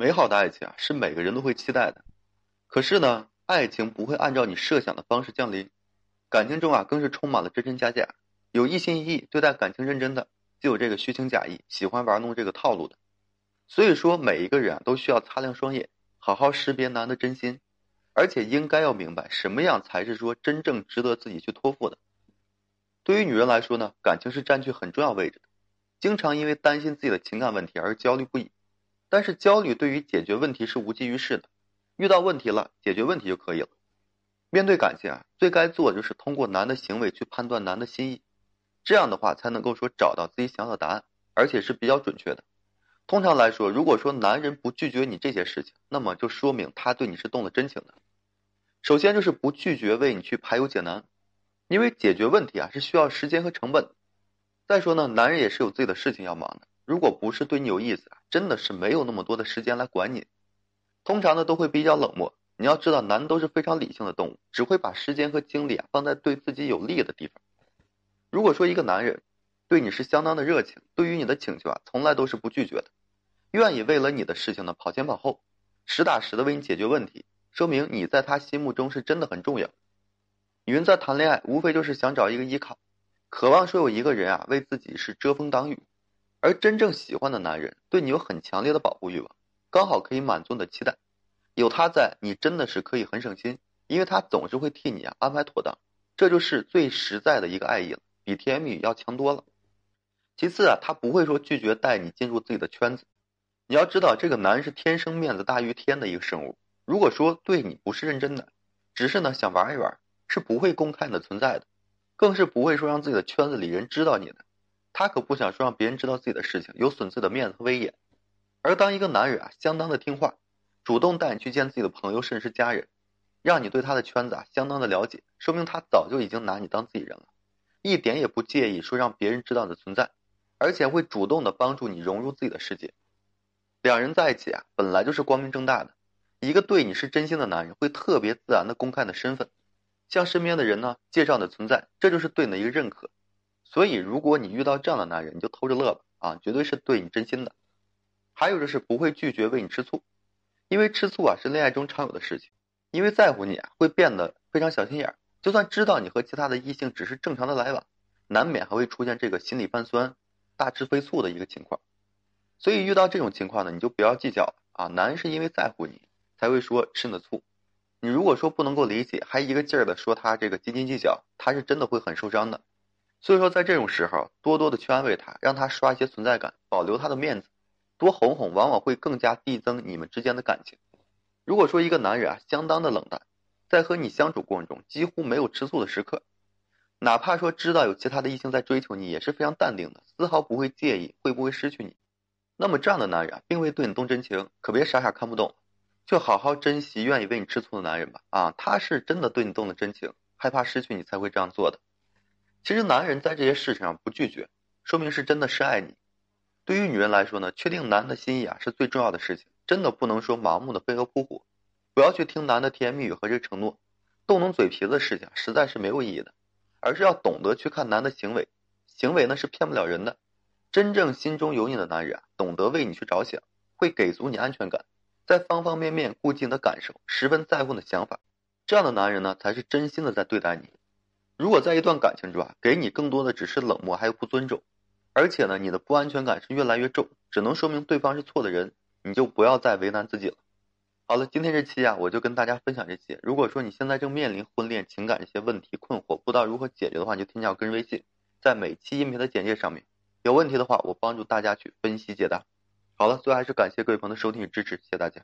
美好的爱情啊，是每个人都会期待的。可是呢，爱情不会按照你设想的方式降临，感情中啊，更是充满了真真假假。有一心一意对待感情认真的，就有这个虚情假意、喜欢玩弄这个套路的。所以说，每一个人啊，都需要擦亮双眼，好好识别男的真心，而且应该要明白什么样才是说真正值得自己去托付的。对于女人来说呢，感情是占据很重要位置的，经常因为担心自己的情感问题而焦虑不已。但是焦虑对于解决问题是无济于事的，遇到问题了解决问题就可以了。面对感情啊，最该做的就是通过男的行为去判断男的心意，这样的话才能够说找到自己想要的答案，而且是比较准确的。通常来说，如果说男人不拒绝你这些事情，那么就说明他对你是动了真情的。首先就是不拒绝为你去排忧解难，因为解决问题啊是需要时间和成本。再说呢，男人也是有自己的事情要忙的。如果不是对你有意思，真的是没有那么多的时间来管你。通常呢都会比较冷漠。你要知道，男都是非常理性的动物，只会把时间和精力啊放在对自己有利的地方。如果说一个男人对你是相当的热情，对于你的请求啊从来都是不拒绝的，愿意为了你的事情呢跑前跑后，实打实的为你解决问题，说明你在他心目中是真的很重要。女人在谈恋爱无非就是想找一个依靠，渴望说有一个人啊为自己是遮风挡雨。而真正喜欢的男人对你有很强烈的保护欲望，刚好可以满足你的期待。有他在，你真的是可以很省心，因为他总是会替你啊安排妥当。这就是最实在的一个爱意了，比甜言蜜语要强多了。其次啊，他不会说拒绝带你进入自己的圈子。你要知道，这个男人是天生面子大于天的一个生物。如果说对你不是认真的，只是呢想玩一玩，是不会公开你的存在的，更是不会说让自己的圈子里人知道你的。他可不想说让别人知道自己的事情，有损自己的面子和威严。而当一个男人啊，相当的听话，主动带你去见自己的朋友，甚至是家人，让你对他的圈子啊相当的了解，说明他早就已经拿你当自己人了，一点也不介意说让别人知道你的存在，而且会主动的帮助你融入自己的世界。两人在一起啊，本来就是光明正大的。一个对你是真心的男人，会特别自然的公开你的身份，向身边的人呢介绍你的存在，这就是对你的一个认可。所以，如果你遇到这样的男人，你就偷着乐吧，啊，绝对是对你真心的。还有就是不会拒绝为你吃醋，因为吃醋啊是恋爱中常有的事情。因为在乎你啊，会变得非常小心眼儿。就算知道你和其他的异性只是正常的来往，难免还会出现这个心里泛酸、大吃飞醋的一个情况。所以遇到这种情况呢，你就不要计较了啊。男人是因为在乎你才会说吃你的醋，你如果说不能够理解，还一个劲儿的说他这个斤斤计较，他是真的会很受伤的。所以说，在这种时候，多多的去安慰他，让他刷一些存在感，保留他的面子，多哄哄，往往会更加递增你们之间的感情。如果说一个男人啊，相当的冷淡，在和你相处过程中几乎没有吃醋的时刻，哪怕说知道有其他的异性在追求你，也是非常淡定的，丝毫不会介意会不会失去你。那么这样的男人啊，并未对你动真情，可别傻傻看不懂，就好好珍惜愿意为你吃醋的男人吧。啊，他是真的对你动了真情，害怕失去你才会这样做的。其实男人在这些事情上不拒绝，说明是真的是爱你。对于女人来说呢，确定男的心意啊是最重要的事情，真的不能说盲目的飞蛾扑火，不要去听男的甜言蜜语和这承诺，动动嘴皮子的事情实在是没有意义的，而是要懂得去看男的行为，行为呢是骗不了人的。真正心中有你的男人啊，懂得为你去着想，会给足你安全感，在方方面面顾及你的感受，十分在乎你的想法，这样的男人呢，才是真心的在对待你。如果在一段感情中啊，给你更多的只是冷漠还有不尊重，而且呢，你的不安全感是越来越重，只能说明对方是错的人，你就不要再为难自己了。好了，今天这期啊，我就跟大家分享这些。如果说你现在正面临婚恋情感这些问题困惑，不知道如何解决的话，你就添加我个人微信，在每期音频的简介上面，有问题的话，我帮助大家去分析解答。好了，最后还是感谢各位朋友的收听与支持，谢谢大家。